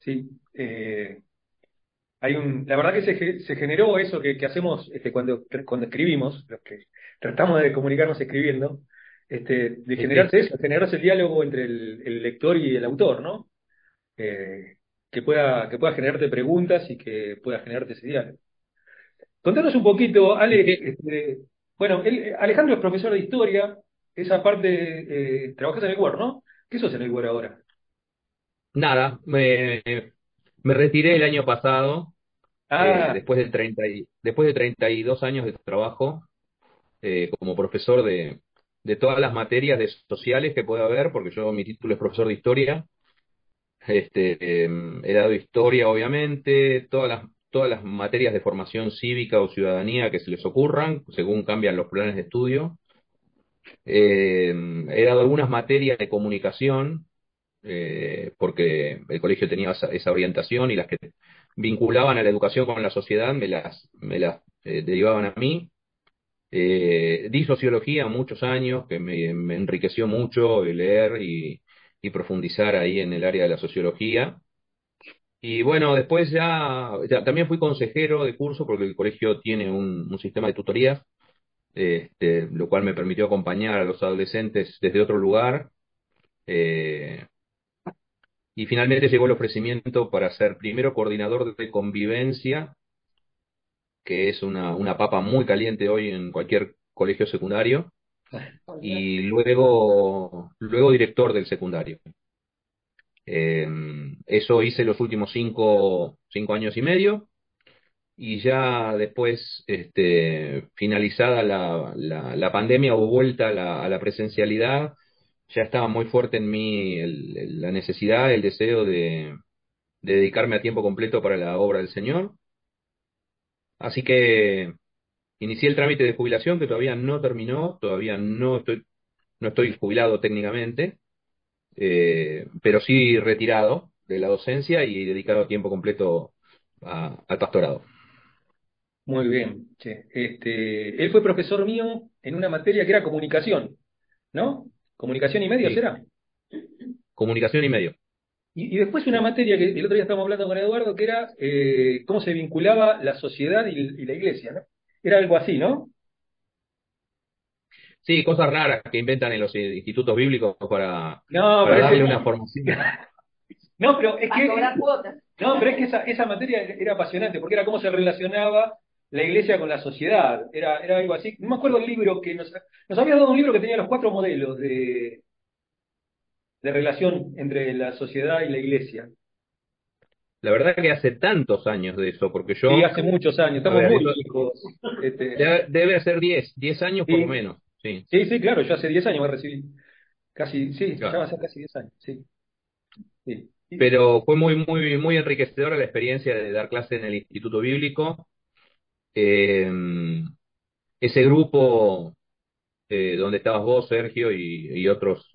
sí. Eh, hay un, la verdad que se, se generó eso que, que hacemos este, cuando, cuando escribimos, los que tratamos de comunicarnos escribiendo, este, de generarse eso, generarse el diálogo entre el, el lector y el autor, ¿no? Eh, que pueda, que pueda generarte preguntas y que pueda generarte ese diálogo. Contanos un poquito, Ale, este, bueno, Alejandro es profesor de historia, esa parte, eh, trabajas en el WER, ¿no? ¿Qué sos en el WER ahora? Nada, me, me retiré el año pasado, eh, Ah, después de 30 y- después de 32 años de trabajo eh, como profesor de, de todas las materias de sociales que pueda haber, porque yo mi título es profesor de historia. Este, em, he dado historia, obviamente, todas las, todas las materias de formación cívica o ciudadanía que se les ocurran, según cambian los planes de estudio. Em, he dado algunas materias de comunicación, eh, porque el colegio tenía esa, orientación y las que vinculaban a la educación con la sociedad me las, me las eh, derivaban a mí. Eh, di sociología muchos años, que me, enriqueció mucho leer y, profundizar ahí en el área de la sociología. Y bueno, después ya, también fui consejero de curso porque el colegio tiene un, sistema de tutorías, este, lo cual me permitió acompañar a los adolescentes desde otro lugar. Y finalmente llegó el ofrecimiento para ser primero coordinador de convivencia, que es una, una papa muy caliente hoy en cualquier colegio secundario, y luego, luego director del secundario. Eh, eso hice los últimos cinco, cinco años y medio y ya después, este, finalizada la, la, pandemia o vuelta a la presencialidad, ya estaba muy fuerte en mí la necesidad, el deseo de, de dedicarme a tiempo completo para la obra del Señor. Así que inicié el trámite de jubilación que todavía no terminó, todavía no estoy, no estoy jubilado técnicamente eh, pero sí retirado de la docencia y dedicado a tiempo completo al pastorado. muy bien. Este, él fue profesor mío en una materia que era comunicación, ¿no? Comunicación y medios Sí, era. comunicación y medio. Y, y después una materia que el otro día estábamos hablando con Eduardo, que era eh, cómo se vinculaba la sociedad y, y la iglesia, ¿no? Era algo así, ¿no? Sí, cosas raras que inventan en los institutos bíblicos para, No, para pero es darle una formación. no, pero es que, cobrar cuotas. no, pero es que esa, esa materia era apasionante, porque era cómo se relacionaba la iglesia con la sociedad. Era, era algo así. No me acuerdo el libro que nos, nos había dado un libro que tenía los cuatro modelos de, de relación entre la sociedad y la iglesia. La verdad que hace tantos años de eso, porque Sí, yo, hace muchos años, estamos ver, muy viejos. Este, debe, ser 10, 10 años por lo sí, menos, sí, sí, sí, claro, yo hace 10 años me recibí. Casi, sí, ya va a ser casi 10 años, sí. sí. Pero fue muy, muy, muy enriquecedora la experiencia de dar clase en el Instituto Bíblico. Eh, ese grupo eh, donde estabas vos, Sergio, y, y otros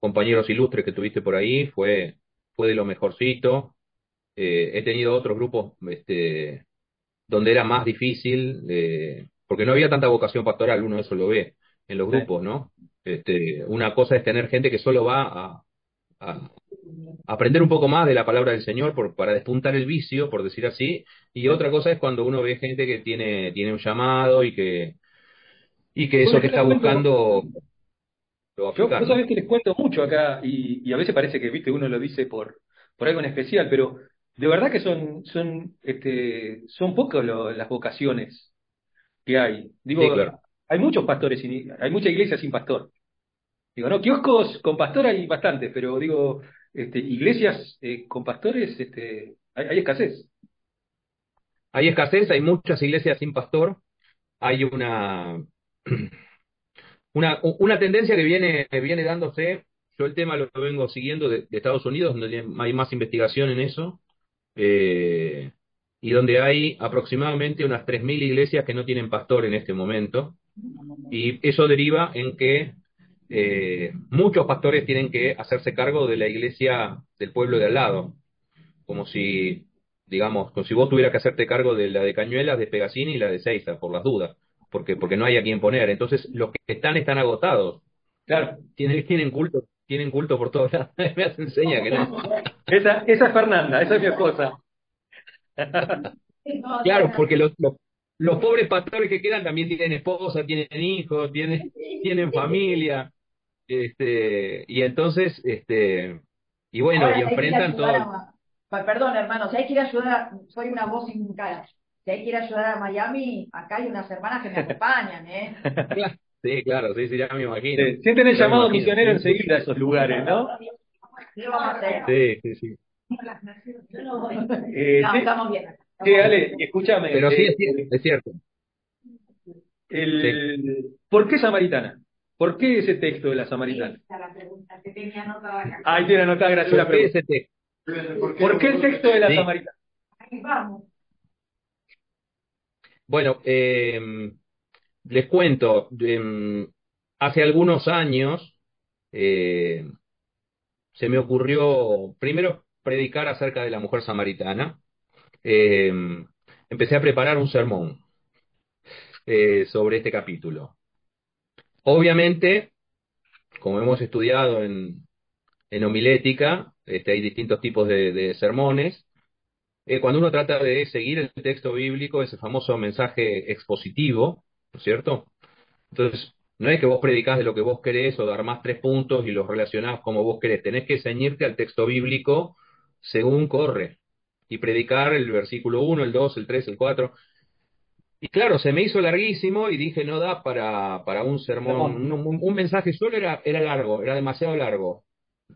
compañeros ilustres que tuviste por ahí, fue, fue de lo mejorcito. Eh, he tenido otros grupos este, donde era más difícil, eh, porque no había tanta vocación pastoral, uno eso lo ve en los sí. grupos, ¿no? Este, una cosa es tener gente que solo va a, a aprender un poco más de la palabra del Señor por, para despuntar el vicio, por decir así, y otra cosa es cuando uno ve gente que tiene, tiene un llamado y que, y que eso que está buscando lo va a yo, que les cuento mucho acá y, y a veces parece que, viste, uno lo dice por, por algo en especial, pero de verdad que son, son, este, son pocas las vocaciones que hay. Sí, Digo, claro. hay muchos pastores, sin, hay mucha iglesia sin pastor. Digo, no, kioscos con pastor hay bastantes, pero digo, este, iglesias eh, con pastores, este, hay, escasez. Hay escasez, hay muchas iglesias sin pastor, hay una, una, una tendencia que viene, viene dándose, yo el tema lo vengo siguiendo de, de Estados Unidos, donde hay más investigación en eso, eh, y donde hay aproximadamente unas 3.000 iglesias que no tienen pastor en este momento, y eso deriva en que eh, muchos pastores tienen que hacerse cargo de la iglesia del pueblo de al lado, como si, digamos, como si vos tuvieras que hacerte cargo de la de Cañuelas, de Pegasini y la de Seiza, por las dudas, porque, porque no hay a quién poner. Entonces, los que están están agotados, Claro, tienen, tienen cultos tienen culto por todos lados. Me hacen seña que no. Esa, esa es Fernanda, esa es mi esposa. Claro, porque los, los, los pobres pastores que quedan también tienen esposa, tienen hijos, tienen, tienen familia, este, y entonces, este, y bueno, Ahora, y enfrentan todo. a- Perdón, hermano, si hay que ir a ayudar, a- soy una voz sin cara. Si hay que ir a ayudar a Miami, acá hay unas hermanas que me acompañan, ¿eh? Claro, Sí, claro, sí, sí, ya me imagino. Sí, Sienten el Ya llamado imagino. misionero enseguida a esos lugares, ¿no? ¿Qué vamos a hacer? Sí, sí, sí. Yo no voy. Eh, No, sí, estamos bien. sí, Ale, escúchame. Pero sí, eh, es cierto. Es cierto. el, ¿Por qué Samaritana? ¿Por qué ese texto de la Samaritana? Ahí tiene anotada Graciela ¿Por qué ese texto? ¿Por qué el texto de la Sí. Samaritana? Ahí vamos. Bueno, eh, les cuento, eh, hace algunos años eh, se me ocurrió primero predicar acerca de la mujer samaritana. Eh, empecé a preparar un sermón eh, sobre este capítulo. Obviamente, como hemos estudiado en, homilética, este, hay distintos tipos de, sermones. Eh, cuando uno trata de seguir el texto bíblico, ese famoso mensaje expositivo, ¿no es cierto? Entonces, no es que vos predicás de lo que vos querés o armás tres puntos y los relacionás como vos querés. Tenés que ceñirte al texto bíblico según corre y predicar el versículo 1, el 2, el 3, el 4. Y claro, se me hizo larguísimo y dije, no da para, para un sermón, un, un- un mensaje solo era, era largo, era demasiado largo.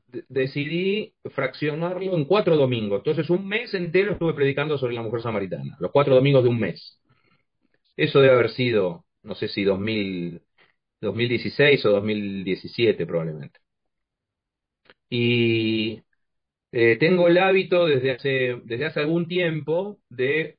De- decidí fraccionarlo en cuatro domingos. Entonces, un mes entero estuve predicando sobre la mujer samaritana, los cuatro domingos de un mes. Eso debe haber sido, no sé si 2000, 2016 o 2017 probablemente. Y eh, tengo el hábito desde hace, desde hace algún tiempo de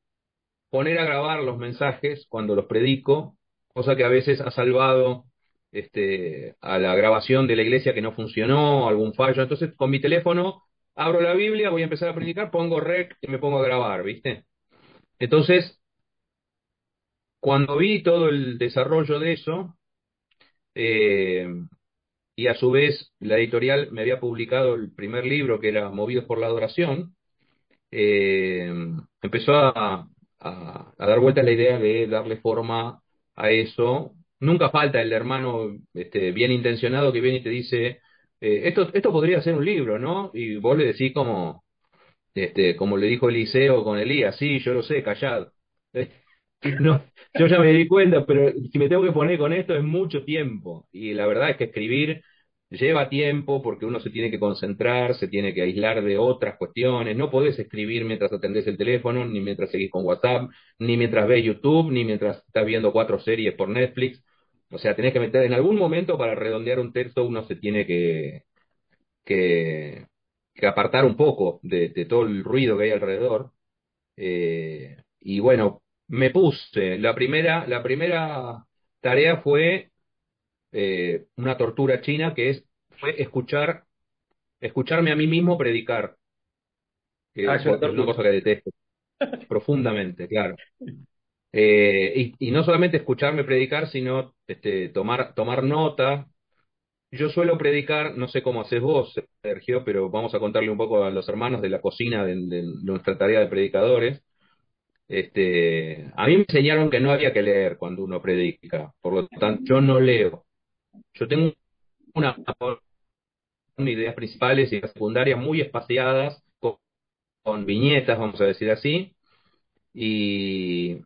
poner a grabar los mensajes cuando los predico, cosa que a veces ha salvado este, a la grabación de la iglesia que no funcionó, algún fallo. Entonces, con mi teléfono abro la Biblia, voy a empezar a predicar, pongo rec y me pongo a grabar, ¿viste? Entonces, cuando vi todo el desarrollo de eso, eh, y a su vez la editorial me había publicado el primer libro que era Movidos por la Adoración, eh, empezó a, a- a dar vueltas la idea de darle forma a eso. Nunca falta el hermano este, bien intencionado que viene y te dice, eh, esto, esto podría ser un libro, ¿no? Y vos le decís como, este, como le dijo Eliseo con Elías, sí, yo lo sé, callad. No, yo ya me di cuenta, pero si me tengo que poner con esto es mucho tiempo. Y la verdad es que escribir lleva tiempo porque uno se tiene que concentrar, se tiene que aislar de otras cuestiones. No podés escribir mientras atendés el teléfono, ni mientras seguís con WhatsApp, ni mientras ves YouTube, ni mientras estás viendo cuatro series por Netflix. O sea, tenés que meter en algún momento para redondear un texto, uno se tiene que, que, apartar un poco de, de todo el ruido que hay alrededor. Eh, y bueno, me puse. La primera, la primera tarea fue eh, una tortura china que es fue escuchar, escucharme a mí mismo predicar, que Ah, es es una cosa que detesto profundamente, claro. Eh, y, y no solamente escucharme predicar, sino este, tomar, tomar nota. Yo suelo predicar, no sé cómo haces vos, Sergio, pero vamos a contarle un poco a los hermanos de la cocina de, de nuestra tarea de predicadores. Este, a mí me enseñaron que no había que leer cuando uno predica, por lo tanto, yo no leo. Yo tengo una, ideas principales y secundarias muy espaciadas, con, viñetas, vamos a decir así, y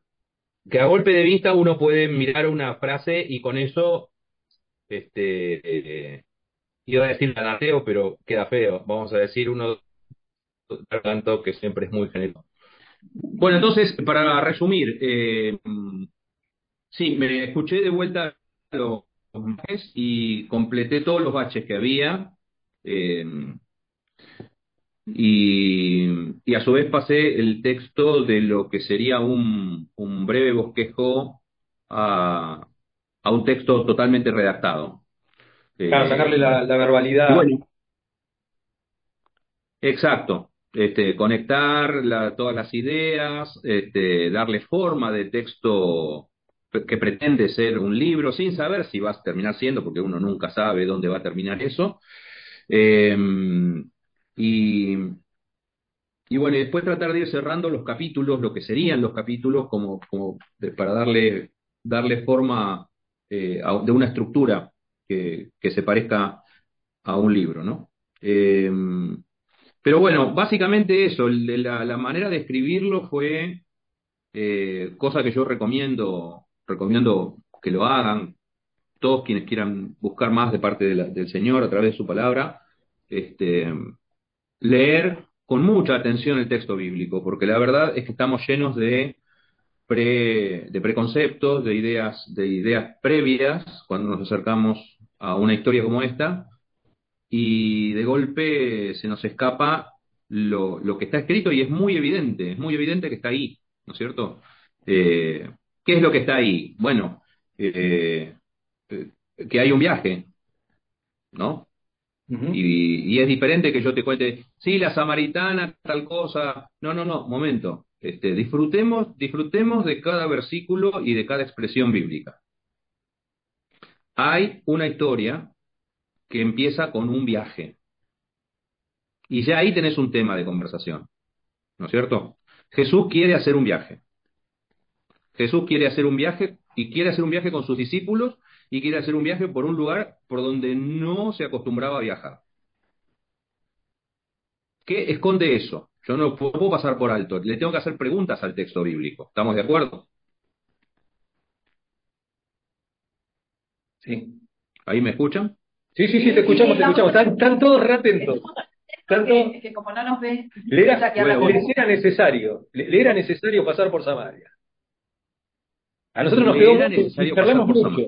que a golpe de vista uno puede mirar una frase y con eso, este, eh, iba a decir ganateo, pero queda feo, vamos a decir uno tanto que siempre es muy generoso. Bueno, entonces, para resumir, eh, sí, me escuché de vuelta los y completé todos los baches que había. eh, y, y a su vez pasé el texto de lo que sería un, un breve bosquejo a, a un texto totalmente redactado. Claro, Eh, sacarle la, verbalidad. bueno, exacto. Este, conectar la- todas las ideas, este, darle forma de texto que pretende ser un libro, sin saber si va a terminar siendo, porque uno nunca sabe dónde va a terminar eso. Eh, y, y bueno, y después tratar de ir cerrando los capítulos, lo que serían los capítulos, como, como para darle, darle forma eh, de una estructura que, que, se parezca a un libro, ¿no? Eh, pero bueno, básicamente eso, la, la, manera de escribirlo fue eh, cosa que yo recomiendo, recomiendo que lo hagan, todos quienes quieran buscar más de parte del Señor a través de su palabra, este, leer con mucha atención el texto bíblico, porque la verdad es que estamos llenos de, de preconceptos, de ideas, de ideas previas cuando nos acercamos a una historia como esta, y de golpe se nos escapa lo, lo que está escrito y es muy evidente, es muy evidente que está ahí, ¿no es cierto? Eh, ¿Qué es lo que está ahí? Bueno, eh, eh que hay un viaje, ¿no? y, es diferente que yo te cuente, sí, la samaritana, tal cosa. No, no, no, momento. Este, disfrutemos, disfrutemos de cada versículo y de cada expresión bíblica. Hay una historia que empieza con un viaje. Y ya ahí tenés un tema de conversación. ¿No es cierto? Jesús quiere hacer un viaje. Jesús quiere hacer un viaje y quiere hacer un viaje con sus discípulos y quiere hacer un viaje por un lugar por donde no se acostumbraba a viajar. ¿Qué esconde eso? Yo no puedo pasar por alto, le tengo que hacer preguntas al texto bíblico. ¿Estamos de acuerdo? Sí. ¿Ahí me escuchan? Sí, sí, sí, te escuchamos, te escuchamos. Están, todos reatentos. Que, que, como no nos ven, le era, era necesario, le, era necesario pasar por Samaria. A nosotros nos quedó mucho.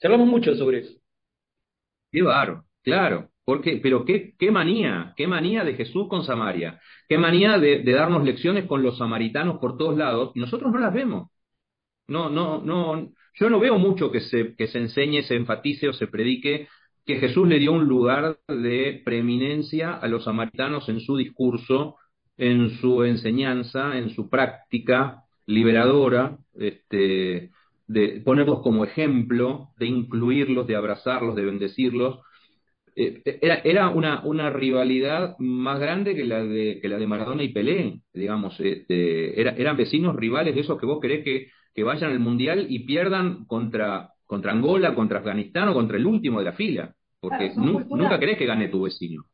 Charlamos mucho sobre eso. Qué barro, claro. Porque, pero qué, qué manía, qué manía de Jesús con Samaria, qué manía de, darnos lecciones con los samaritanos por todos lados, y nosotros no las vemos. No, no, no, yo no veo mucho que se, que se enseñe, se enfatice o se predique que Jesús le dio un lugar de preeminencia a los samaritanos en su discurso, en su enseñanza, en su práctica liberadora, este, de ponerlos como ejemplo, de incluirlos, de abrazarlos, de bendecirlos. Eh, era, era una, una, rivalidad más grande que la de, que la de Maradona y Pelé, digamos. Este, era, eran vecinos rivales de esos que vos querés que, que vayan al Mundial y pierdan contra, contra Angola, contra Afganistán o contra el último de la fila, porque nunca querés que gane tu vecino.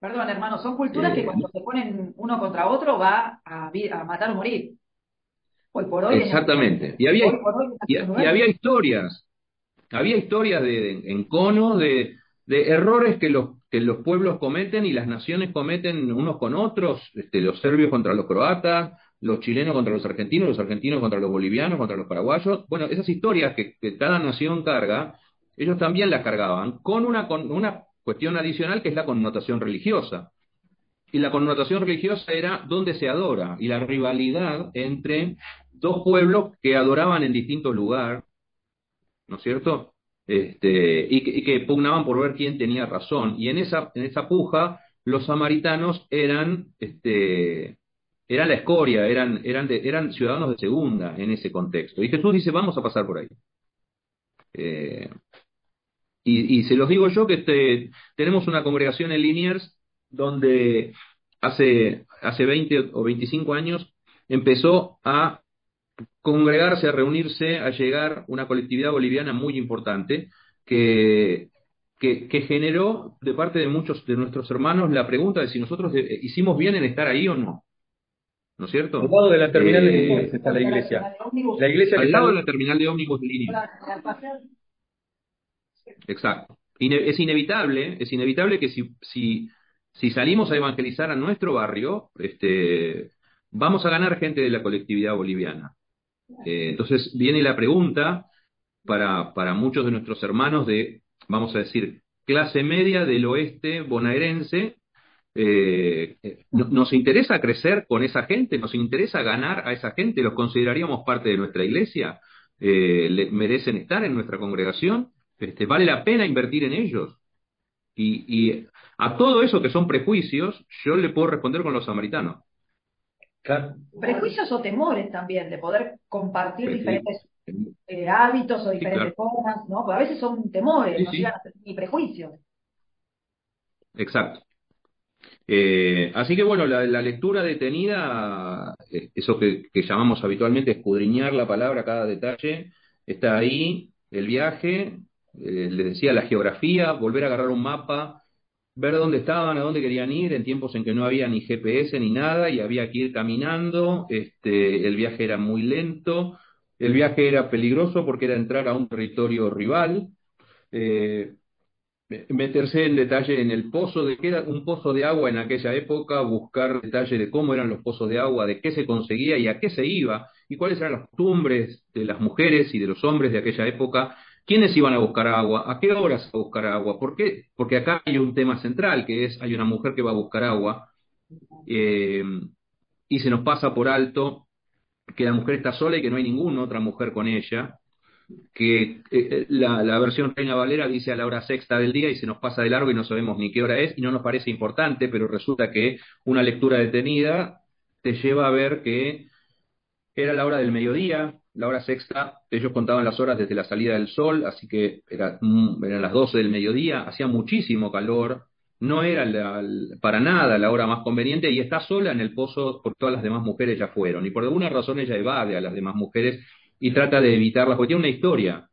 Perdón, hermano, son culturas que eh, cuando se ponen uno contra otro va a, a matar o morir. Exactamente. Y había, y, había historias, había historias de, en cono de, de errores que los, que los pueblos cometen y las naciones cometen unos con otros, este, los serbios contra los croatas, los chilenos contra los argentinos, los argentinos contra los bolivianos, contra los paraguayos. Bueno, esas historias que, cada nación carga, ellos también las cargaban con una, con una cuestión adicional que es la connotación religiosa. Y la connotación religiosa era dónde se adora y la rivalidad entre dos pueblos que adoraban en distintos lugares, ¿no es cierto? Este, y, que, pugnaban por ver quién tenía razón. Y en esa, en esa puja, los samaritanos eran, este, eran la escoria, eran, eran, eran ciudadanos de segunda en ese contexto. Y Jesús dice, vamos a pasar por ahí. Eh, y, se los digo yo que este, tenemos una congregación en Liniers donde hace, hace 20 o 25 años empezó a congregarse, a reunirse, a llegar una colectividad boliviana muy importante que, que, generó de parte de muchos de nuestros hermanos la pregunta de si nosotros hicimos bien en estar ahí o no. ¿No es cierto? Al lado de la terminal de eh, ómnibus está la iglesia. La iglesia al lado de la terminal de ómnibus de línea. Exacto. es inevitable, es inevitable que si, si, si salimos a evangelizar a nuestro barrio, este, vamos a ganar gente de la colectividad boliviana. Eh, entonces viene la pregunta para, para muchos de nuestros hermanos de, vamos a decir, clase media del oeste bonaerense, eh, ¿nos interesa crecer con esa gente? ¿Nos interesa ganar a esa gente? ¿Los consideraríamos parte de nuestra iglesia? Eh, ¿Merecen estar en nuestra congregación? Este, ¿Vale la pena invertir en ellos? Y, y, a todo eso que son prejuicios, yo le puedo responder con los samaritanos. Prejuicios o temores también, de poder compartir diferentes eh, hábitos o diferentes formas, ¿no? Porque a veces son temores, no llegan a ser ni prejuicios. exacto. Eh, así que bueno, la, lectura detenida, eh, eso que, llamamos habitualmente escudriñar la palabra, cada detalle, está ahí, el viaje, eh, les decía la geografía, volver a agarrar un mapa, ver dónde estaban, a dónde querían ir, en tiempos en que no había ni GPS ni nada y había que ir caminando, este, el viaje era muy lento, el viaje era peligroso porque era entrar a un territorio rival, eh, meterse en detalle en el pozo, de qué era un pozo de agua en aquella época, buscar detalle de cómo eran los pozos de agua, de qué se conseguía y a qué se iba, y cuáles eran las costumbres de las mujeres y de los hombres de aquella época, quiénes iban a buscar agua, a qué horas a buscar agua, ¿por qué? Porque acá hay un tema central, que es, hay una mujer que va a buscar agua, eh, y se nos pasa por alto que la mujer está sola y que no hay ninguna otra mujer con ella, que eh, eh, la, versión Reina Valera dice a la hora sexta del día y se nos pasa de largo y no sabemos ni qué hora es y no nos parece importante, pero resulta que una lectura detenida te lleva a ver que era la hora del mediodía, la hora sexta, ellos contaban las horas desde la salida del sol, así que era, mm, eran las 12 del mediodía, hacía muchísimo calor, no era para nada la hora más conveniente y está sola en el pozo porque todas las demás mujeres ya fueron. Y por alguna razón ella evade a las demás mujeres y trata de evitarlas, porque tiene una historia,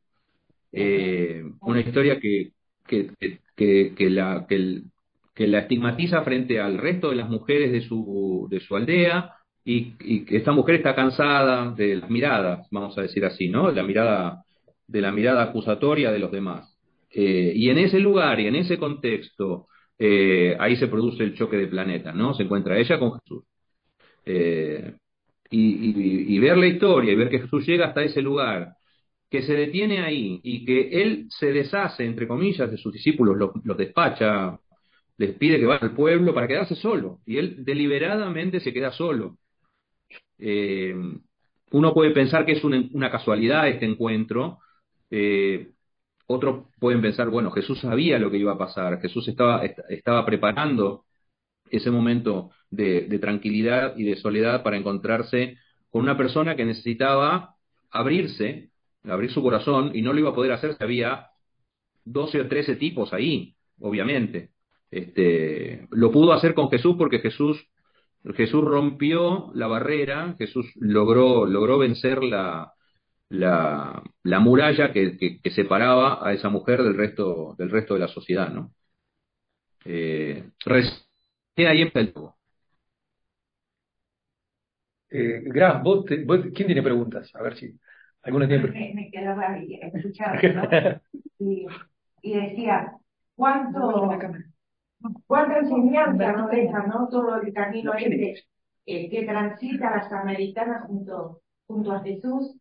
eh, una historia que, que, que, la, que, la estigmatiza frente al resto de las mujeres de su, de su aldea y, y esta mujer está cansada de las miradas, vamos a decir así, ¿no? La mirada, de la mirada acusatoria de los demás. Eh, y en ese lugar y en ese contexto, eh, ahí se produce el choque de planeta, ¿no? Se encuentra ella con Jesús. Eh, y, ver la historia y ver que Jesús llega hasta ese lugar, que se detiene ahí y que él se deshace, entre comillas, de sus discípulos, los, despacha, les pide que vayan al pueblo para quedarse solo. Y él deliberadamente se queda solo. Eh, uno puede pensar que es una, casualidad este encuentro. Eh, otros pueden pensar, bueno, Jesús sabía lo que iba a pasar, Jesús estaba, preparando ese momento de, tranquilidad y de soledad para encontrarse con una persona que necesitaba abrirse, abrir su corazón, y no lo iba a poder hacer si había 12 o 13 tipos ahí, obviamente. Este, lo pudo hacer con Jesús porque Jesús, Jesús rompió la barrera, Jesús logró, logró vencer la, la, la muralla que, que, separaba a esa mujer del resto, del resto de la sociedad, ¿no? Eh, ahí empezó. Eh, Graf, vos, ¿quién tiene preguntas? A ver si alguna tiene preguntas. Me, quedaba ahí escuchando, y, y, decía, ¿cuánto, cuánta enseñanza nos deja, ¿no? Todo el camino este eh, que transita la samaritana junto, junto a Jesús,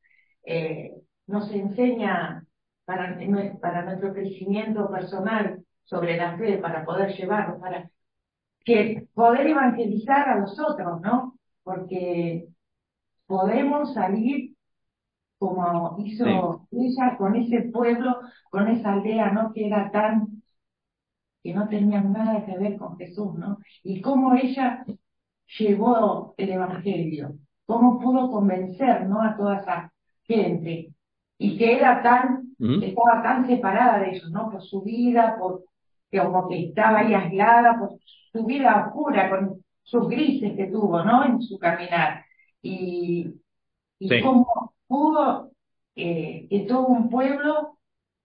eh, nos enseña para, para nuestro crecimiento personal sobre la fe, para poder llevarlo, para que poder evangelizar a los otros, ¿no? porque podemos salir como hizo ella con ese pueblo, con esa aldea, ¿no? Que era tan, que no tenía nada que ver con Jesús, ¿no? Y cómo ella llevó el Evangelio, cómo pudo convencer, ¿no? A toda esa gente. Y que era tan, estaba tan separada de ellos, ¿no? Por su vida, por, que como que estaba ahí aislada, por su vida oscura, con sus grises que tuvo, ¿no? En su caminar. Y, y cómo pudo eh, que todo un pueblo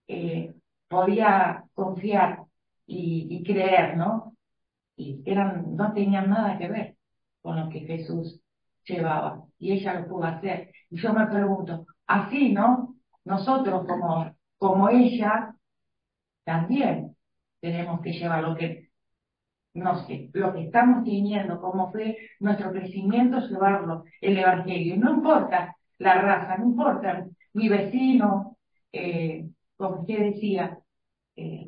eh, podía confiar y, creer, ¿no? Y eran, no tenían nada que ver con lo que Jesús llevaba. Y ella lo pudo hacer. Y yo me pregunto, así, ¿no? Nosotros como, como ella, también tenemos que llevar lo que no sé, lo que estamos teniendo, cómo fue nuestro crecimiento, llevarlo, el Evangelio. No importa la raza, no importa mi vecino, eh, como usted decía, eh,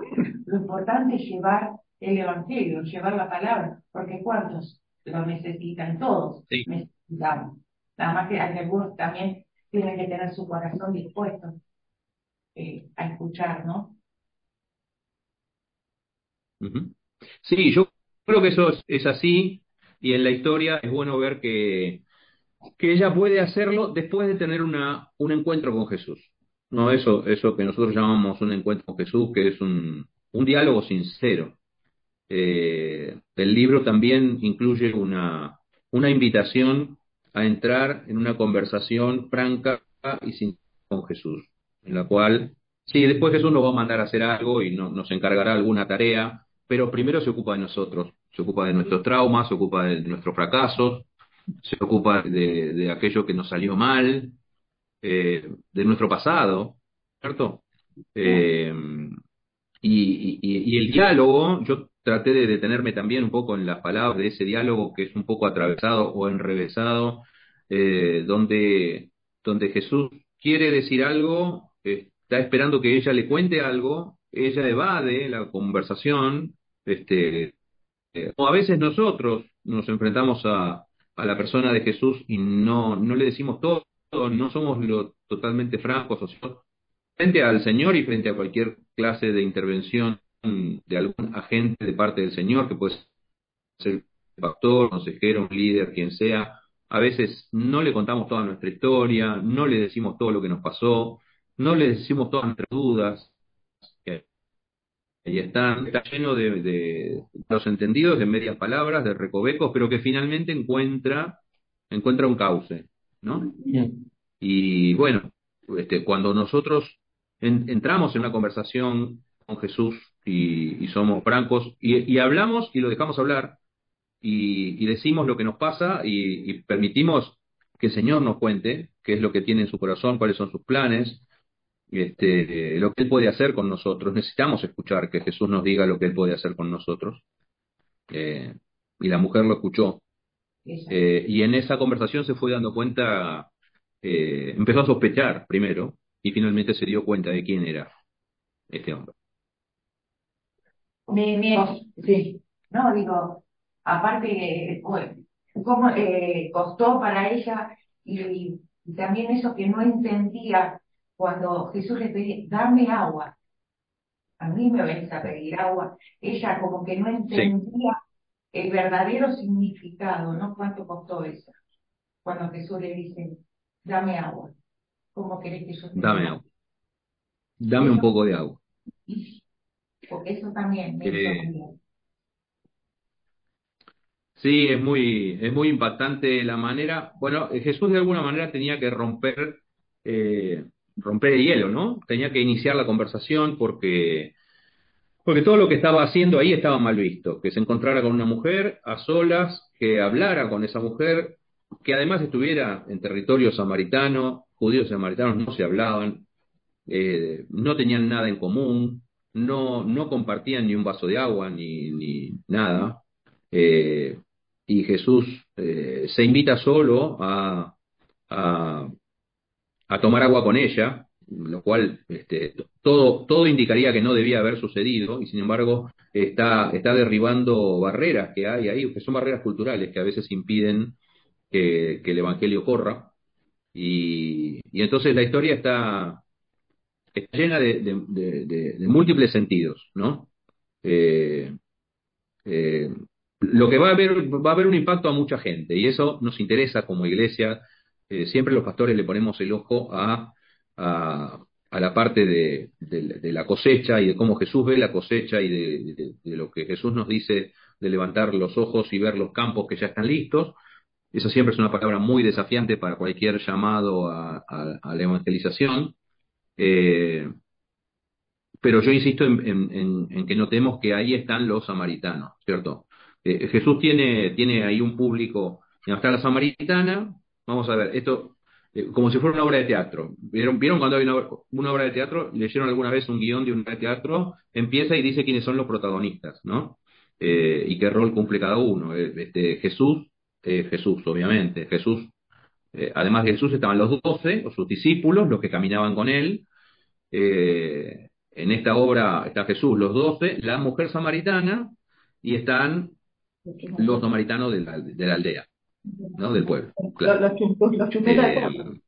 lo importante es llevar el Evangelio, llevar la palabra, porque ¿cuántos lo necesitan? Todos necesitamos. Nada más que algunos también tienen que tener su corazón dispuesto eh, a escuchar, ¿no? Sí, yo creo que eso es, así y en la historia es bueno ver que, que ella puede hacerlo después de tener una, un encuentro con Jesús. No eso, eso que nosotros llamamos un encuentro con Jesús, que es un, un diálogo sincero. eh, el libro también incluye una, una invitación a entrar en una conversación franca y sin con Jesús, en la cual, sí, después Jesús nos va a mandar a hacer algo y no, nos encargará alguna tarea, pero primero se ocupa de nosotros, se ocupa de nuestros traumas, se ocupa de nuestros fracasos, se ocupa de, de aquello que nos salió mal, eh, de nuestro pasado, ¿cierto? Eh, y, y, el diálogo, yo traté de detenerme también un poco en las palabras de ese diálogo que es un poco atravesado o enrevesado, eh, donde, donde Jesús quiere decir algo, está esperando que ella le cuente algo, ella evade la conversación, este, eh, o a veces nosotros nos enfrentamos a, a la persona de Jesús y no, no le decimos todo, no somos lo totalmente francos o frente al Señor y frente a cualquier clase de intervención de algún agente de parte del Señor, que puede ser pastor, consejero, un líder, quien sea, a veces no le contamos toda nuestra historia, no le decimos todo lo que nos pasó, no le decimos todas nuestras dudas, que ahí están, está lleno de, de, los entendidos, de medias palabras, de recovecos, pero que finalmente encuentra, encuentra un cauce, ¿no? Y bueno, este, cuando nosotros en, entramos en una conversación con Jesús y, y somos francos y, y, hablamos y lo dejamos hablar y, y decimos lo que nos pasa y, permitimos que el Señor nos cuente qué es lo que tiene en su corazón, cuáles son sus planes, este, lo que Él puede hacer con nosotros. Necesitamos escuchar que Jesús nos diga lo que Él puede hacer con nosotros. Eh, y la mujer lo escuchó. Eh, y en esa conversación se fue dando cuenta, eh, empezó a sospechar primero y finalmente se dio cuenta de quién era este hombre. Me, me, sí. No, digo, aparte, cómo eh, costó para ella y, y, también eso que no entendía cuando Jesús le pedía, dame agua. A mí me ves a pedir agua. Ella como que no entendía sí. el verdadero significado, ¿no? ¿Cuánto costó eso? Cuando Jesús le dice, dame agua. ¿Cómo querés que yo te Dame agua. Dame un poco de agua. Porque eso también me eh, Sí, es muy, es muy impactante la manera. Bueno, Jesús de alguna manera tenía que romper, eh, romper el hielo, ¿no? Tenía que iniciar la conversación porque, porque todo lo que estaba haciendo ahí estaba mal visto. Que se encontrara con una mujer a solas, que hablara con esa mujer, que además estuviera en territorio samaritano, judíos y samaritanos no se hablaban, eh, no tenían nada en común, no, no compartían ni un vaso de agua ni, ni nada. Eh, y Jesús eh, se invita solo a, a, a, tomar agua con ella, lo cual este, todo, todo indicaría que no debía haber sucedido, y sin embargo está, está derribando barreras que hay ahí, que son barreras culturales que a veces impiden que, que el Evangelio corra. Y, entonces la historia está, está llena de, múltiples sentidos, ¿no? Eh, eh, lo que va a haber va a haber un impacto a mucha gente y eso nos interesa como iglesia. Eh, siempre los pastores le ponemos el ojo a, a, a la parte de, de, la cosecha y de cómo Jesús ve la cosecha y de, lo que Jesús nos dice de levantar los ojos y ver los campos que ya están listos. Eso siempre es una palabra muy desafiante para cualquier llamado a, la evangelización. Eh, pero yo insisto en, que notemos que ahí están los samaritanos, ¿cierto? Eh, Jesús tiene, tiene ahí un público, está la samaritana, vamos a ver, esto eh, como si fuera una obra de teatro. ¿Vieron, ¿vieron cuando hay una, obra de teatro? ¿Leyeron alguna vez un guion de una obra de teatro? Empieza y dice quiénes son los protagonistas, ¿no? Y qué rol cumple cada uno. Este, Jesús, Jesús, obviamente, Jesús, además de Jesús estaban los doce, o sus discípulos, los que caminaban con él. en esta obra está Jesús, los doce, la mujer samaritana, y están los samaritanos de la, de la aldea, ¿no? Del pueblo. Claro. Eh,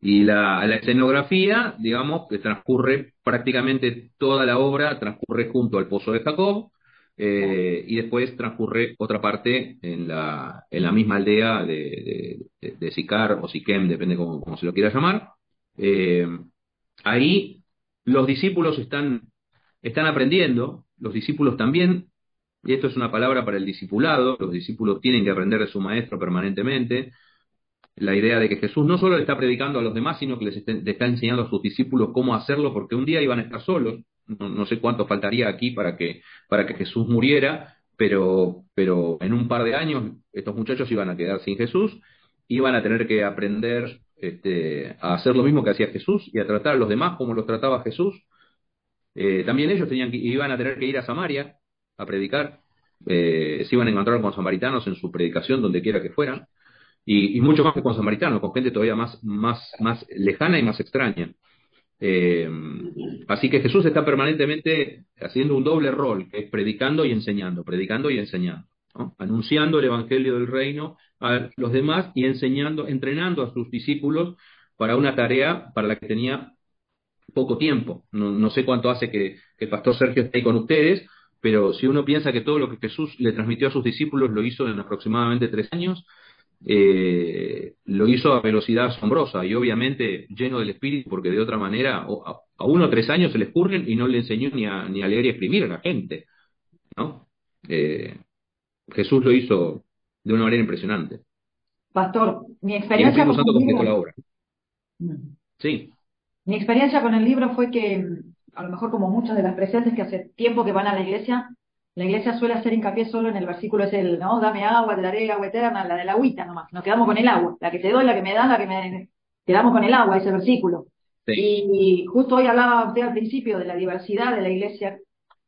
y la, la, escenografía, digamos, que transcurre prácticamente toda la obra, transcurre junto al pozo de Jacob, eh, y después transcurre otra parte en la, en la misma aldea de, de, de Sicar o Siquem, depende cómo, cómo se lo quiera llamar. Eh, ahí los discípulos están, están aprendiendo los discípulos también, y esto es una palabra para el discipulado, los discípulos tienen que aprender de su maestro permanentemente, la idea de que Jesús no solo le está predicando a los demás, sino que les está enseñando a sus discípulos cómo hacerlo, porque un día iban a estar solos. No, sé cuánto faltaría aquí para que, para que Jesús muriera, pero, pero en un par de años estos muchachos iban a quedar sin Jesús, iban a tener que aprender este, a hacer lo mismo que hacía Jesús y a tratar a los demás como los trataba Jesús. Eh, también ellos tenían que, iban a tener que ir a Samaria a predicar, eh, se iban a encontrar con samaritanos en su predicación donde quiera que fueran y, mucho más que con samaritanos, con gente todavía más, más, más lejana y más extraña. Eh, así que Jesús está permanentemente haciendo un doble rol, que es predicando y enseñando, predicando y enseñando, anunciando el Evangelio del Reino a los demás y enseñando, entrenando a sus discípulos para una tarea para la que tenía poco tiempo. No, sé cuánto hace que, que, el pastor Sergio esté ahí con ustedes, pero si uno piensa que todo lo que Jesús le transmitió a sus discípulos lo hizo en aproximadamente tres años, eh, lo hizo a velocidad asombrosa y obviamente lleno del espíritu, porque de otra manera a, uno o tres años se le escurren y no le enseñó ni a, ni a leer y escribir a la gente. ¿no? Eh, Jesús lo hizo de una manera impresionante. Pastor, mi experiencia con el libro... la obra. Mm. Sí. Mi experiencia con el libro fue que, a lo mejor como muchas de las presentes que hace tiempo que van a la iglesia, la iglesia suele hacer hincapié solo en el versículo es el, no, dame agua, te daré agua eterna, la de la agüita nomás. Nos quedamos con el agua. La que te doy, la que me das, la que me... Quedamos con el agua, ese versículo. Y justo hoy hablaba usted al principio de la diversidad de la iglesia,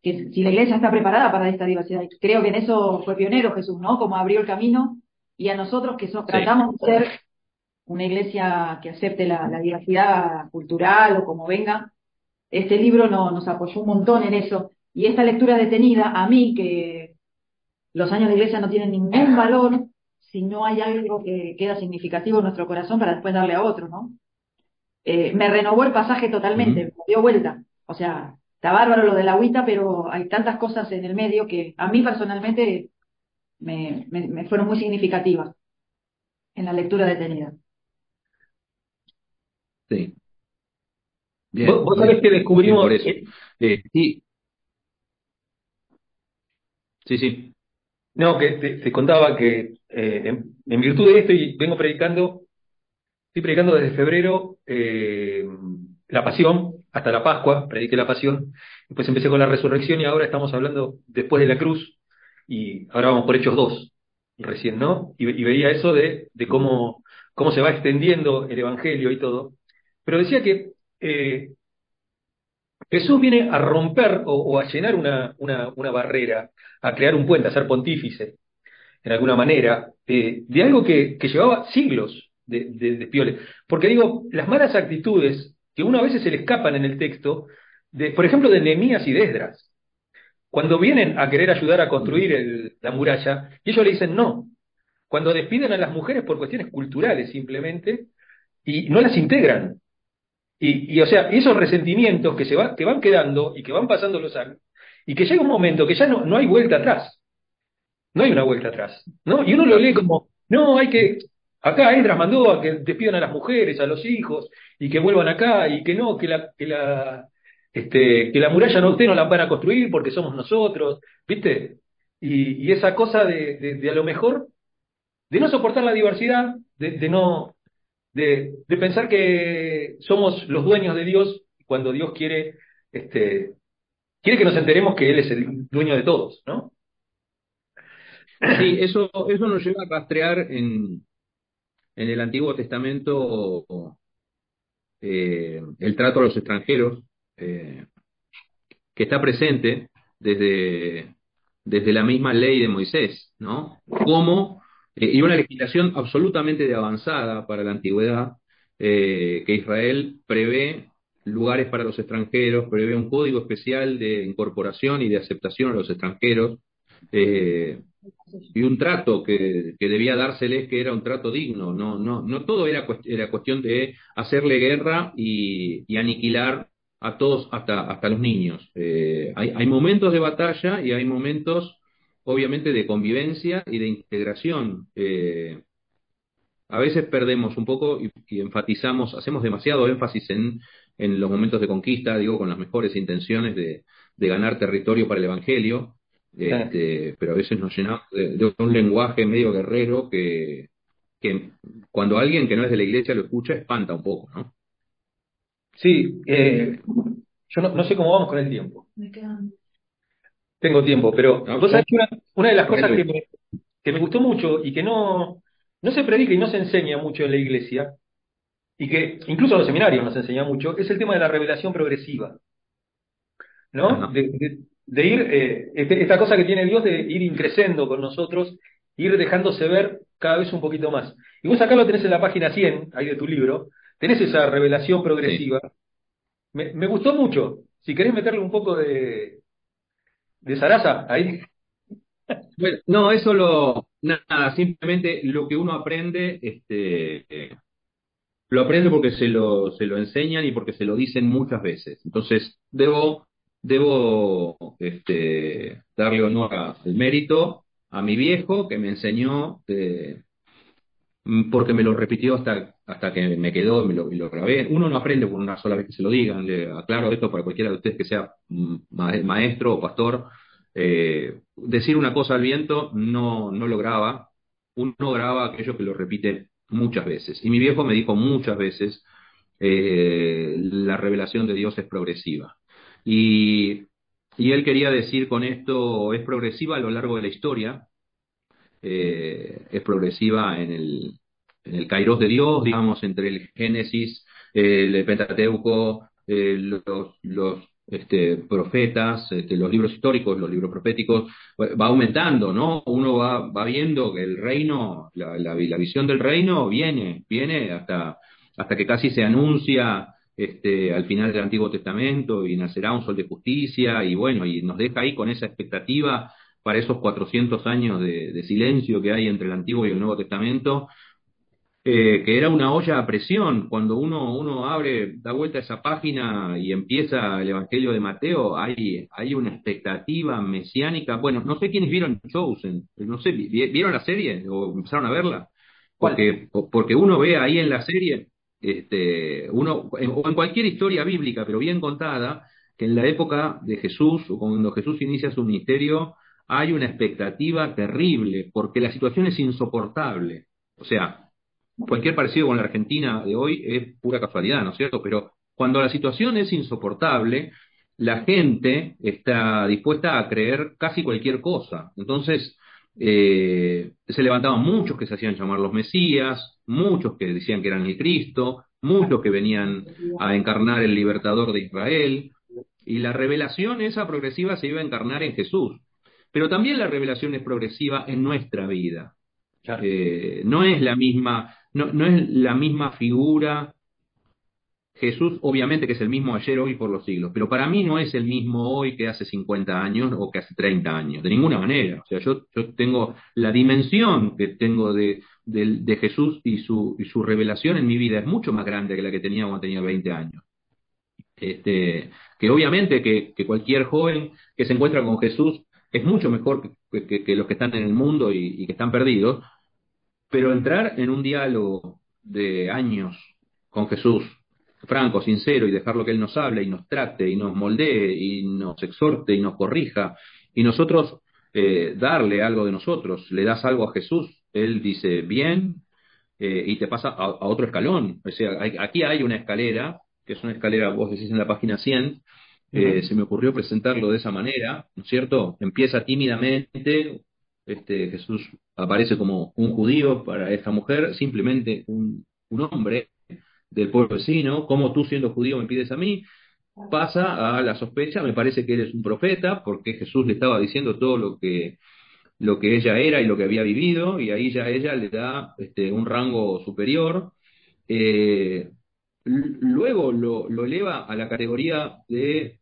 que si la iglesia está preparada para esta diversidad. Creo que en eso fue pionero Jesús, ¿no? Como abrió el camino y a nosotros que tratamos de ser una iglesia que acepte la, diversidad cultural o como venga, este libro no, nos apoyó un montón en eso. Y esta lectura detenida, a mí, que los años de iglesia no tienen ningún valor si no hay algo que queda significativo en nuestro corazón para después darle a otro, ¿no? Eh, me renovó el pasaje totalmente, me dio vuelta. O sea, está bárbaro lo de la agüita, pero hay tantas cosas en el medio que a mí personalmente me, me, fueron muy significativas en la lectura detenida. Sí. Bien. ¿Vos, sabés que descubrimos... Eh, sí, Sí, sí. No, que te, contaba que eh, en, virtud de esto, y vengo predicando, estoy predicando desde febrero eh, la pasión hasta la Pascua, prediqué la pasión, después empecé con la resurrección y ahora estamos hablando después de la cruz y ahora vamos por Hechos 2 recién, ¿no? Y, veía eso de, cómo, cómo se va extendiendo el Evangelio y todo. Pero decía que eh, Jesús viene a romper o, a llenar una, una, barrera, a crear un puente, a ser pontífice, en alguna manera, de algo que, llevaba siglos de, de, Porque digo, las malas actitudes que uno a veces se le escapan en el texto, de, por ejemplo, de Nehemías y de Esdras, cuando vienen a querer ayudar a construir la muralla, y ellos le dicen no. Cuando despiden a las mujeres por cuestiones culturales simplemente, y no las integran, y, o sea, esos resentimientos que, se va, que van quedando y que van pasando los años, y que llega un momento que ya no, no hay vuelta atrás. No hay una vuelta atrás. ¿no? Y uno lo lee como, no, hay que. Acá Esdras mandó a que despidan a las mujeres, a los hijos, y que vuelvan acá, y que no, que la, que la, este, que la muralla no ustedes no la van a construir porque somos nosotros, ¿viste? Y, y esa cosa de, de, a lo mejor, de no soportar la diversidad, de, de no, de, pensar que somos los dueños de Dios cuando Dios quiere, este, quiere que nos enteremos que Él es el dueño de todos, ¿no? Sí, eso, eso nos lleva a rastrear en, en el Antiguo Testamento eh, el trato a los extranjeros, eh, que está presente desde, desde la misma ley de Moisés, ¿no? Cómo eh, y una legislación absolutamente de avanzada para la antigüedad, que Israel prevé lugares para los extranjeros, prevé un código especial de incorporación y de aceptación a los extranjeros, eh, y un trato que, debía dárseles que era un trato digno, no, no, no todo era, cuestión de hacerle guerra y, aniquilar a todos, hasta, hasta los niños. hay, hay momentos de batalla y hay momentos obviamente de convivencia y de integración. Eh, a veces perdemos un poco y, enfatizamos, hacemos demasiado énfasis en, en los momentos de conquista, digo, con las mejores intenciones de, ganar territorio para el Evangelio, este, pero a veces nos llenamos de, un lenguaje medio guerrero que, que cuando alguien que no es de la iglesia lo escucha espanta un poco, ¿no? Sí, eh, yo no, sé cómo vamos con el tiempo. Tengo tiempo, pero una, de las cosas que me, que me gustó mucho y que no, no se predica y no se enseña mucho en la iglesia, y que incluso en los seminarios nos enseña mucho, es el tema de la revelación progresiva. ¿No? De, ir, eh, este, esta cosa que tiene Dios de ir increciendo con nosotros, ir dejándose ver cada vez un poquito más. Y vos acá lo tenés en la página 100, ahí de tu libro, tenés esa revelación progresiva. Me, me, gustó mucho. Si querés meterle un poco de, de zaraza ahí. Bueno, no, eso lo, nada, simplemente lo que uno aprende, este, lo aprende porque se lo, se lo enseñan y porque se lo dicen muchas veces. Entonces, debo, debo este, darle honor al mérito a mi viejo que me enseñó, eh, porque me lo repitió hasta, hasta que me quedó y, me lo, lo grabé. Uno no aprende por una sola vez que se lo digan. Le aclaro esto para cualquiera de ustedes que sea maestro o pastor. Eh, decir una cosa al viento no, no lo graba. Uno graba aquello que lo repite muchas veces. Y mi viejo me dijo muchas veces, eh, la revelación de Dios es progresiva. Y, y, él quería decir con esto, es progresiva a lo largo de la historia, eh, es progresiva en el, en el Kairos de Dios, digamos, entre el Génesis, el Pentateuco, eh, los, los este, profetas, este, los libros históricos, los libros proféticos, va aumentando, ¿no? Uno va, va viendo que el reino, la, visión del reino viene, viene hasta, hasta que casi se anuncia este, al final del Antiguo Testamento y nacerá un sol de justicia y bueno, y nos deja ahí con esa expectativa para esos 400 años de silencio que hay entre el Antiguo y el Nuevo Testamento, eh, que era una olla a presión. Cuando uno, uno abre, da vuelta a esa página y empieza el Evangelio de Mateo, hay, hay una expectativa mesiánica. Bueno, no sé quiénes vieron Chosen, no sé, ¿vieron la serie o empezaron a verla? Porque, porque uno ve ahí en la serie, este, uno, o en cualquier historia bíblica, pero bien contada, que en la época de Jesús, o cuando Jesús inicia su ministerio, hay una expectativa terrible, porque la situación es insoportable. O sea, cualquier parecido con la Argentina de hoy es pura casualidad, ¿no es cierto? Pero cuando la situación es insoportable, la gente está dispuesta a creer casi cualquier cosa. Entonces, eh, se levantaban muchos que se hacían llamar los Mesías, muchos que decían que eran el Cristo, muchos que venían a encarnar el libertador de Israel, y la revelación esa progresiva se iba a encarnar en Jesús. Pero también la revelación es progresiva en nuestra vida. Eh, no es la misma no, es la misma figura. Jesús, obviamente que es el mismo ayer, hoy, por los siglos, pero para mí no es el mismo hoy que hace 50 años o que hace 30 años, de ninguna manera. O sea, yo, yo tengo la dimensión que tengo de, de, Jesús y su, y su revelación en mi vida es mucho más grande que la que tenía cuando tenía 20 años. Este, que obviamente que, cualquier joven que se encuentra con Jesús es mucho mejor que, que, los que están en el mundo y que están perdidos, pero entrar en un diálogo de años con Jesús, franco, sincero, y dejarlo que Él nos hable y nos trate y nos moldee y nos exhorte y nos corrija, y nosotros eh, darle algo de nosotros, le das algo a Jesús, Él dice bien eh, y te pasa a, otro escalón. O sea, aquí hay una escalera, que es una escalera, vos decís en la página 100, eh, se me ocurrió presentarlo de esa manera, ¿no es cierto? Empieza tímidamente, este, Jesús aparece como un judío para esta mujer, simplemente un, hombre del pueblo vecino, como tú siendo judío me pides a mí, pasa a la sospecha, me parece que eres un profeta, porque Jesús le estaba diciendo todo lo que, lo que ella era y lo que había vivido, y ahí ya ella le da este, un rango superior. Eh, luego lo, lo eleva a la categoría de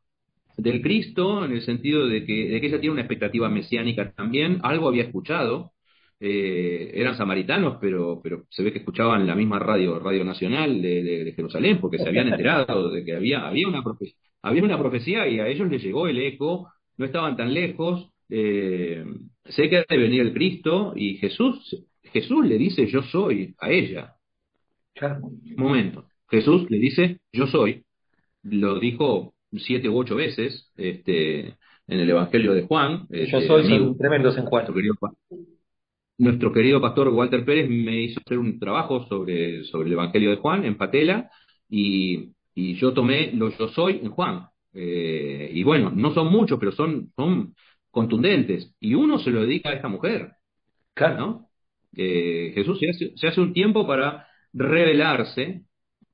del Cristo, en el sentido de que, de que ella tiene una expectativa mesiánica también, algo había escuchado, eh, eran samaritanos, pero, pero se ve que escuchaban la misma radio, Radio Nacional de, Jerusalén, porque se habían enterado de que había, había, una profecía, había una profecía y a ellos les llegó el eco, no estaban tan lejos, eh, sé que debe venir el Cristo y Jesús, Jesús le dice yo soy a ella. Un momento, Jesús le dice yo soy lo dijo siete u ocho veces este, en el Evangelio de Juan. Yo este, soy amigo, son tremendos en Juan. nuestro querido, pa- nuestro querido pastor Walter Pérez me hizo hacer un trabajo sobre, sobre el Evangelio de Juan en Patela y, y yo tomé lo yo soy en Juan. Eh, y bueno, no son muchos, pero son, son contundentes. Y uno se lo dedica a esta mujer, Claro. ¿no? Eh, Jesús se hace, se hace un tiempo para revelarse,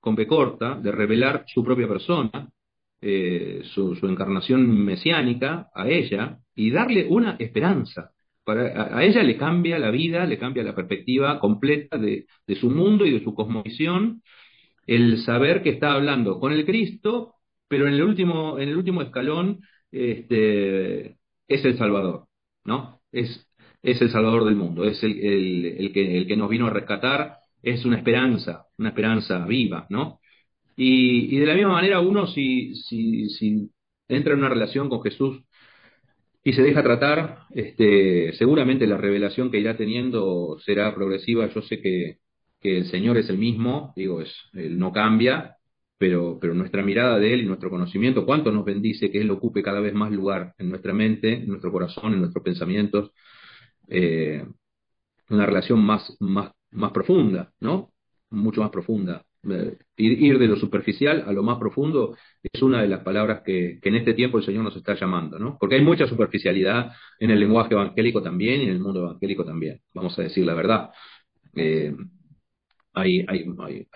con B corta, de revelar su propia persona, eh, su, encarnación mesiánica a ella y darle una esperanza. Para, a, ella le cambia la vida, le cambia la perspectiva completa de, de su mundo y de su cosmovisión, el saber que está hablando con el Cristo, pero en el último, en el último escalón este, es el Salvador, ¿no? Es, es el Salvador del mundo, es el, el, el que, el que nos vino a rescatar, es una esperanza, una esperanza viva, ¿no? Y, de la misma manera uno si, si, entra en una relación con Jesús y se deja tratar, este, seguramente la revelación que irá teniendo será progresiva. Yo sé que, que el Señor es el mismo, digo, es, Él no cambia, pero, pero nuestra mirada de Él y nuestro conocimiento, cuánto nos bendice que Él ocupe cada vez más lugar en nuestra mente, en nuestro corazón, en nuestros pensamientos, eh, una relación más, más, más profunda, ¿no? Mucho más profunda. Eh, ir, de lo superficial a lo más profundo es una de las palabras que, en este tiempo el Señor nos está llamando, ¿no? Porque hay mucha superficialidad en el lenguaje evangélico también y en el mundo evangélico también, vamos a decir la verdad. Eh, hay,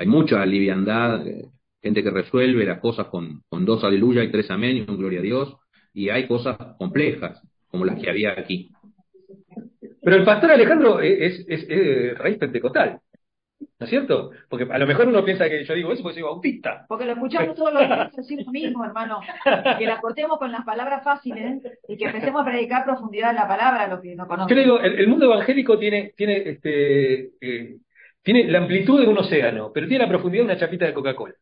mucha liviandad, eh, gente que resuelve las cosas con, dos aleluya y tres amén y un gloria a Dios, y hay cosas complejas, como las que había aquí. Pero el pastor Alejandro es, es, es raíz pentecostal, ¿no es cierto? Porque a lo mejor uno piensa que yo digo eso porque soy bautista. Porque lo escuchamos todos los días decir lo mismo, hermano. Que la cortemos con las palabras fáciles y que empecemos a predicar profundidad en la palabra, lo que no Yo conocemos. le digo, el, el mundo evangélico tiene, tiene, este, eh, tiene la amplitud de un océano, pero tiene la profundidad de una chapita de Coca-Cola.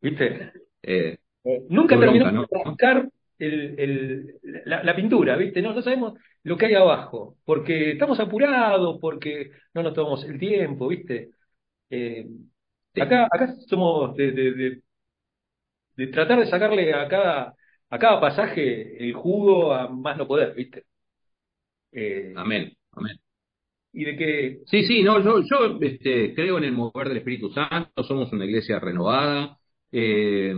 ¿Viste? Eh, Eh, nunca terminamos ¿no? de rascar el, el, la, la pintura, ¿viste? No, no sabemos lo que hay abajo, porque estamos apurados, porque no nos tomamos el tiempo, ¿viste? Eh, acá, acá somos de, de, de, de tratar de sacarle a cada, a cada pasaje el jugo a más no poder, ¿viste? Eh, amén, amén. y de que Sí, sí, no, yo, yo este, creo en el mover del Espíritu Santo, somos una iglesia renovada, eh,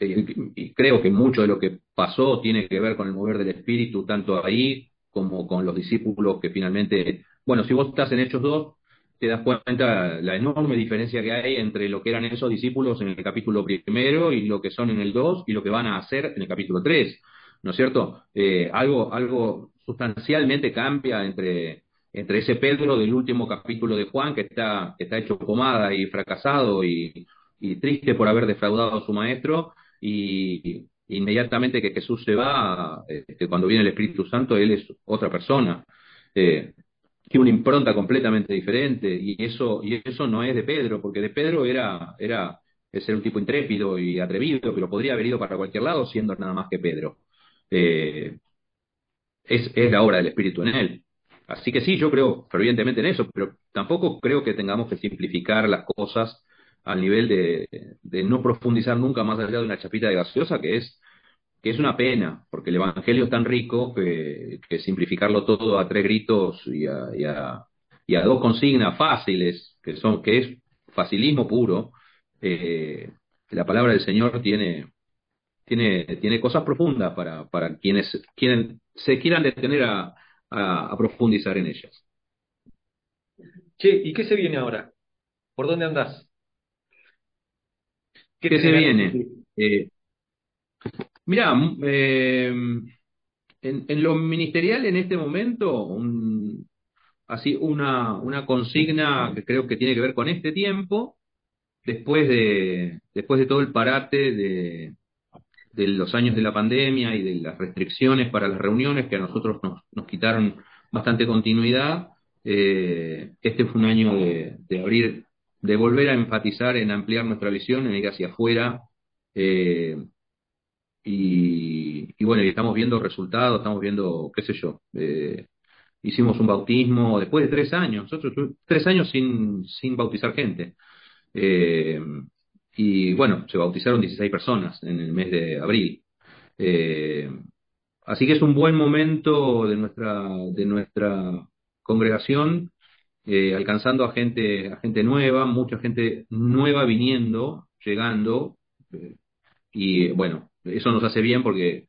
y creo que mucho de lo que pasó tiene que ver con el mover del Espíritu, tanto ahí como con los discípulos que finalmente, bueno, si vos estás en Hechos 2, te das cuenta la enorme diferencia que hay entre lo que eran esos discípulos en el capítulo primero y lo que son en el 2 y lo que van a hacer en el capítulo 3, ¿no es cierto? Eh, algo, algo sustancialmente cambia entre entre ese Pedro del último capítulo de Juan, que está, que está hecho pomada y fracasado y, y triste por haber defraudado a su maestro, y inmediatamente que Jesús se va, este, cuando viene el Espíritu Santo, él es otra persona, eh, tiene una impronta completamente diferente, y eso, y eso no es de Pedro, porque de Pedro era, era es ser un tipo intrépido y atrevido, pero podría haber ido para cualquier lado siendo nada más que Pedro. Eh, es, es la obra del Espíritu en él. Así que sí, yo creo fervientemente en eso, pero tampoco creo que tengamos que simplificar las cosas al nivel de, no profundizar nunca más allá de una chapita de gaseosa, que es, que es una pena, porque el Evangelio es tan rico que, que simplificarlo todo a tres gritos y a, y a, y a dos consignas fáciles, que son, que es facilismo puro, eh, la palabra del Señor tiene, tiene, tiene cosas profundas para, para quienes, quienes se quieran detener a, a, a profundizar en ellas. Che, ¿y qué se viene ahora? ¿Por dónde andás? ¿Qué se viene? Eh, mirá, m- eh, en, en lo ministerial en este momento, un- así una, una consigna que creo que tiene que ver con este tiempo, después de, después de todo el parate de, de los años de la pandemia y de las restricciones para las reuniones que a nosotros nos, nos quitaron bastante continuidad, eh, este fue un año de, de abrir, de volver a enfatizar en ampliar nuestra visión, en ir hacia afuera, eh, y, y bueno, y estamos viendo resultados, estamos viendo, qué sé yo, eh, hicimos un bautismo después de tres años, nosotros tres años sin, sin bautizar gente. Eh, y bueno, se bautizaron 16 personas en el mes de abril. Así que es un buen momento de nuestra, de nuestra congregación, eh, alcanzando a gente, a gente nueva, mucha gente nueva viniendo, llegando, eh, y bueno, eso nos hace bien porque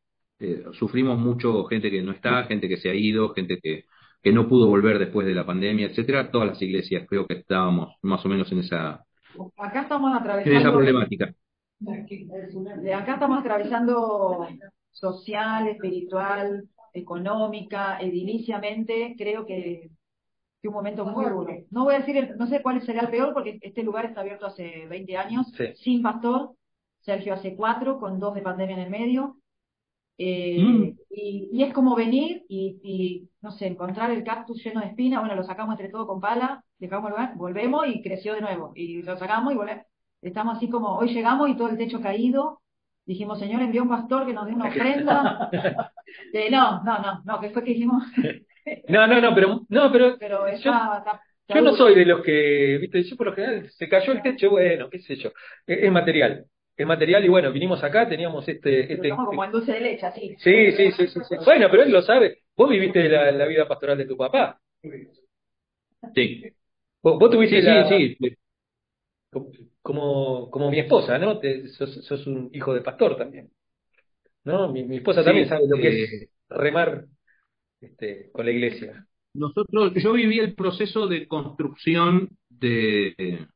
sufrimos mucho gente que no está, gente que se ha ido, gente que, que no pudo volver después de la pandemia, etcétera. Todas las iglesias creo que estábamos más o menos en esa, Acá estamos atravesando. esa problemática. Acá estamos atravesando social, espiritual, económica, ediliciamente, creo que, que un momento muy duro. No voy a decir, no sé cuál sería el peor, porque este lugar está abierto hace 20 años, sin pastor. Sergio hace cuatro, con dos de pandemia en el medio. Eh, mm. y, y, es como venir y, y, no sé, encontrar el cactus lleno de espinas, bueno, lo sacamos entre todo con pala, dejamos el lugar, volvemos y creció de nuevo. Y lo sacamos y volvemos. Estamos así como, hoy llegamos y todo el techo caído. Dijimos, Señor, envió un pastor que nos dé una ofrenda. eh, no, no, no, no, que fue que dijimos. no, no, no, pero, no, pero, pero yo, yo no soy de los que, viste, yo por lo general se cayó el techo, bueno, qué sé yo, es, material es material y bueno, vinimos acá, teníamos este... este como en dulce de leche, así. Sí, sí, sí, sí, sí. Bueno, pero él lo sabe. Vos viviste la, la vida pastoral de tu papá. Sí. Vos, tuviste sí, sí, Como, como mi esposa, ¿no? Te, sos, un hijo de pastor también. ¿No? Mi, mi esposa también sabe lo que es eh, remar este, con la iglesia. Nosotros, yo viví el proceso de construcción de,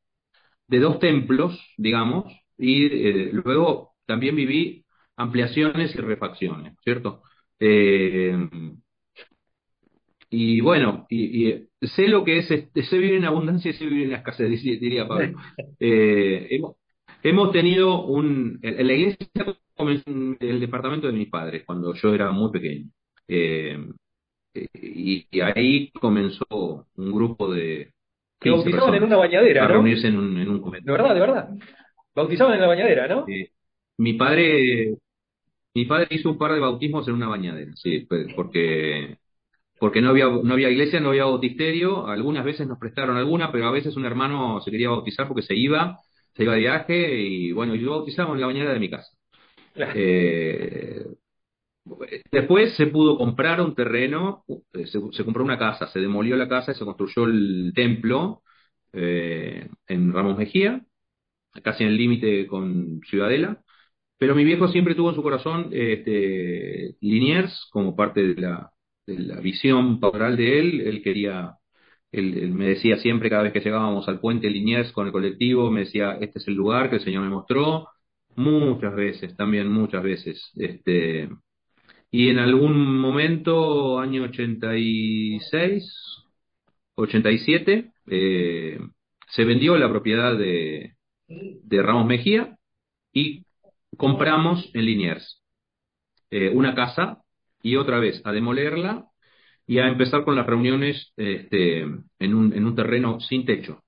de dos templos, digamos, y eh, luego también viví ampliaciones y refacciones, ¿cierto? Eh, y bueno, y, sé lo que es, este, sé vivir en abundancia y sé vivir en la escasez, diría Pablo. Eh, hemos, hemos tenido un, en la iglesia comenzó el departamento de mis padres cuando yo era muy pequeño. Eh, y, ahí comenzó un grupo de... Que bautizaban en una bañadera, ¿no? reunirse en un, en un De verdad, de verdad. Bautizaban en la bañadera, ¿no? mi padre mi padre hizo un par de bautismos en una bañadera, sí, pues, porque porque no había, no había iglesia, no había bautisterio, algunas veces nos prestaron alguna, pero a veces un hermano se quería bautizar porque se iba, se iba de viaje y bueno, yo bautizaba en la bañera de mi casa. Eh, después se pudo comprar un terreno, se, compró una casa, se demolió la casa y se construyó el templo eh, en Ramos Mejía, casi en el límite con Ciudadela. Pero mi viejo siempre tuvo en su corazón este, Liniers como parte de la, de la visión pastoral de él, él quería, él, me decía siempre cada vez que llegábamos al puente Liniers con el colectivo, me decía, este es el lugar que el Señor me mostró, muchas veces, también muchas veces, este, y en algún momento, año 86, 87, eh, se vendió la propiedad de, de Ramos Mejía y compramos en Liniers eh, una casa y otra vez a demolerla y a empezar con las reuniones este, en, un, en un terreno sin techo.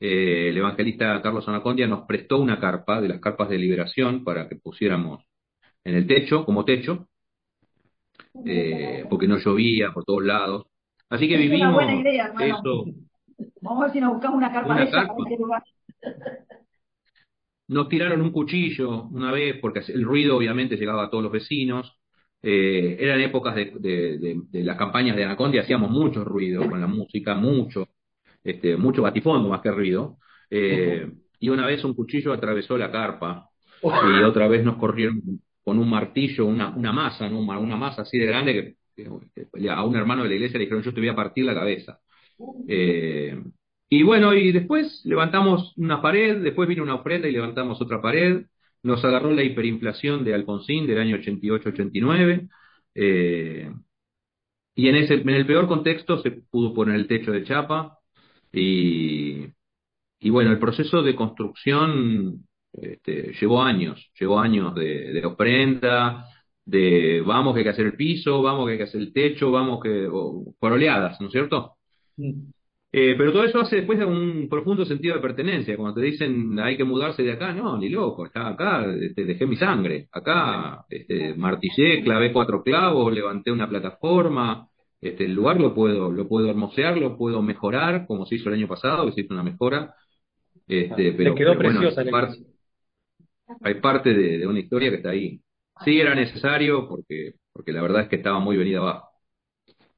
Eh, el evangelista Carlos Anacondia nos prestó una carpa de las carpas de liberación para que pusiéramos en el techo, como techo, eh, porque no llovía por todos lados. Así que vivimos una buena idea, eso. Vamos a ver si nos buscamos una carpa de esa para Nos tiraron un cuchillo una vez porque el ruido obviamente llegaba a todos los vecinos. Eh, eran épocas de, las campañas de Anacondia, hacíamos mucho ruido con la música, mucho, este, mucho batifondo más que ruido. Eh, y una vez un cuchillo atravesó la carpa y otra vez nos corrieron con un martillo, una, una masa, ¿no? una masa así de grande que, a un hermano de la iglesia le dijeron yo te voy a partir la cabeza. Eh, y bueno, y después levantamos una pared, después vino una ofrenda y levantamos otra pared, nos agarró la hiperinflación de Alfonsín del año 88-89. Eh, y en, ese, en el peor contexto se pudo poner el techo de chapa. Y, y bueno, el proceso de construcción este, llevó años, llevó años de, de, ofrenda, de vamos que hay que hacer el piso, vamos que hay que hacer el techo, vamos que, por oleadas, ¿no es cierto? Mm. Eh, pero todo eso hace después de un profundo sentido de pertenencia. Cuando te dicen hay que mudarse de acá, no, ni loco, está acá, te este, dejé mi sangre. Acá este, martillé, clavé cuatro clavos, levanté una plataforma. Este, el lugar lo puedo, lo puedo hermosear, lo puedo mejorar, como se hizo el año pasado, que se hizo una mejora. Este, Ah, pero, quedó pero bueno, preciosa parte, hay parte de, de una historia que está ahí. Sí era necesario porque, porque la verdad es que estaba muy venida abajo.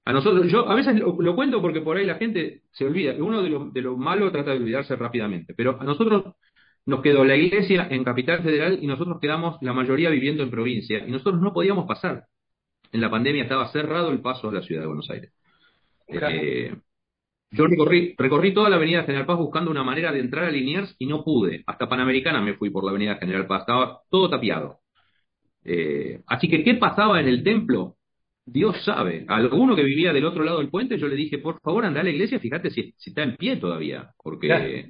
A nosotros, yo a veces lo, lo cuento porque por ahí la gente se olvida. Uno de los de lo malo trata de olvidarse rápidamente, pero a nosotros nos quedó la iglesia en Capital Federal y nosotros quedamos la mayoría viviendo en provincia y nosotros no podíamos pasar. En la pandemia estaba cerrado el paso a la ciudad de Buenos Aires. Claro. Eh, yo recorrí, recorrí toda la avenida General Paz buscando una manera de entrar a Liniers y no pude. Hasta Panamericana me fui por la avenida General Paz, estaba todo tapiado. Eh, así que, ¿qué pasaba en el templo? Dios sabe. A alguno que vivía del otro lado del puente, yo le dije, por favor, anda a la iglesia, fíjate si, si está en pie todavía, porque,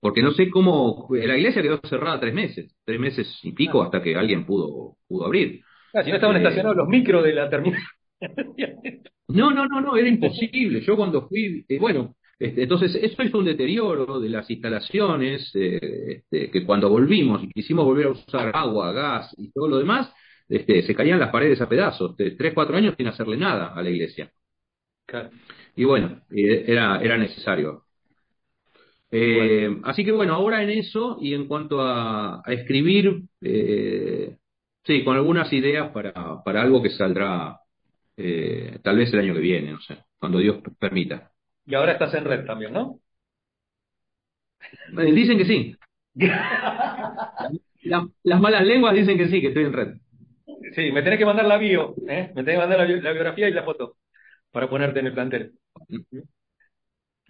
porque no sé cómo, la iglesia quedó cerrada tres meses, tres meses y pico hasta que alguien pudo, pudo abrir. Ah, si no estaban Eh, estacionados los micros de la terminal. No, no, no, no, era imposible. Yo cuando fui, eh, bueno, este, entonces eso hizo un deterioro de las instalaciones, eh, este, que cuando volvimos y quisimos volver a usar agua, gas y todo lo demás, este, se caían las paredes a pedazos, de tres, cuatro años sin hacerle nada a la iglesia. Claro. Y bueno, eh, era, era necesario. Así que bueno, ahora en eso y en cuanto a, a escribir, sí, con algunas ideas para, para algo que saldrá eh, tal vez el año que viene, no sé, cuando Dios permita. Y ahora estás en red también, ¿no? Eh, dicen que sí. La- las malas lenguas dicen que sí, que estoy en red. Sí, me tenés que mandar la bio, ¿eh? Me tenés que mandar la, bio- la biografía y la foto para ponerte en el plantel.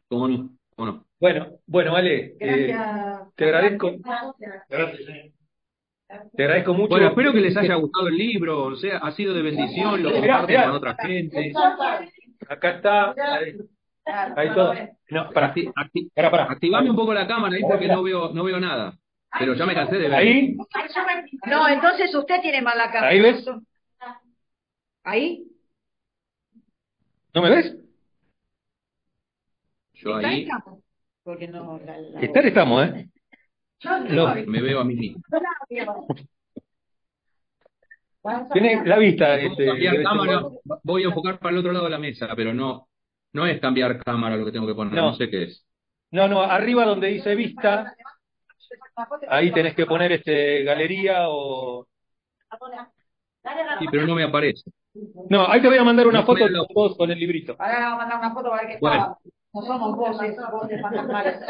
¿Cómo no? ¿Cómo no? Bueno, bueno, Ale, eh, Gracias. te agradezco, te agradezco mucho. Bueno, espero que les haya gustado el libro, o sea, ha sido de bendición, lo comparten con otra gente. Acá está, ahí, ahí todo. No, para, Acti- acti- para, para. activame un poco la cámara ahí porque no veo, no veo nada. Pero ya me cansé de ver. Ahí, No, entonces usted tiene mal la cara. Ahí ves. ¿Ahí? ¿no me ves? Yo ¿Está ahí? Porque no, la- la- Estar estamos, ¿eh? Lo- me veo a mí mismo. tiene la vista, este, cambiar este, cámara, voy a enfocar para el otro lado de la mesa, pero no, no es cambiar cámara lo que tengo que poner, No. no sé qué es. No, no, arriba donde dice vista, ahí tenés que poner este galería o. Sí, pero no me aparece. No, ahí te voy a mandar una No, foto de todos con el librito. Ahora le vamos a mandar una foto para ver qué Bueno. está. No somos voces, voces fantasmales.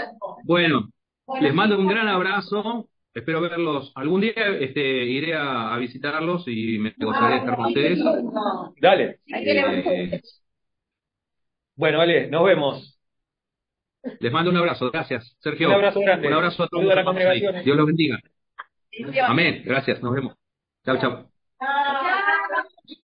Bueno, les mando un gran abrazo. Espero verlos. Algún día este, iré a, a visitarlos y me gustaría estar con ustedes. Dale. Eh, Bueno, Ale, nos vemos. les mando un abrazo. Gracias, Sergio. Un abrazo grande. Un abrazo a todos. Dios los bendiga. Amén. Gracias. Nos vemos. Chao, chao.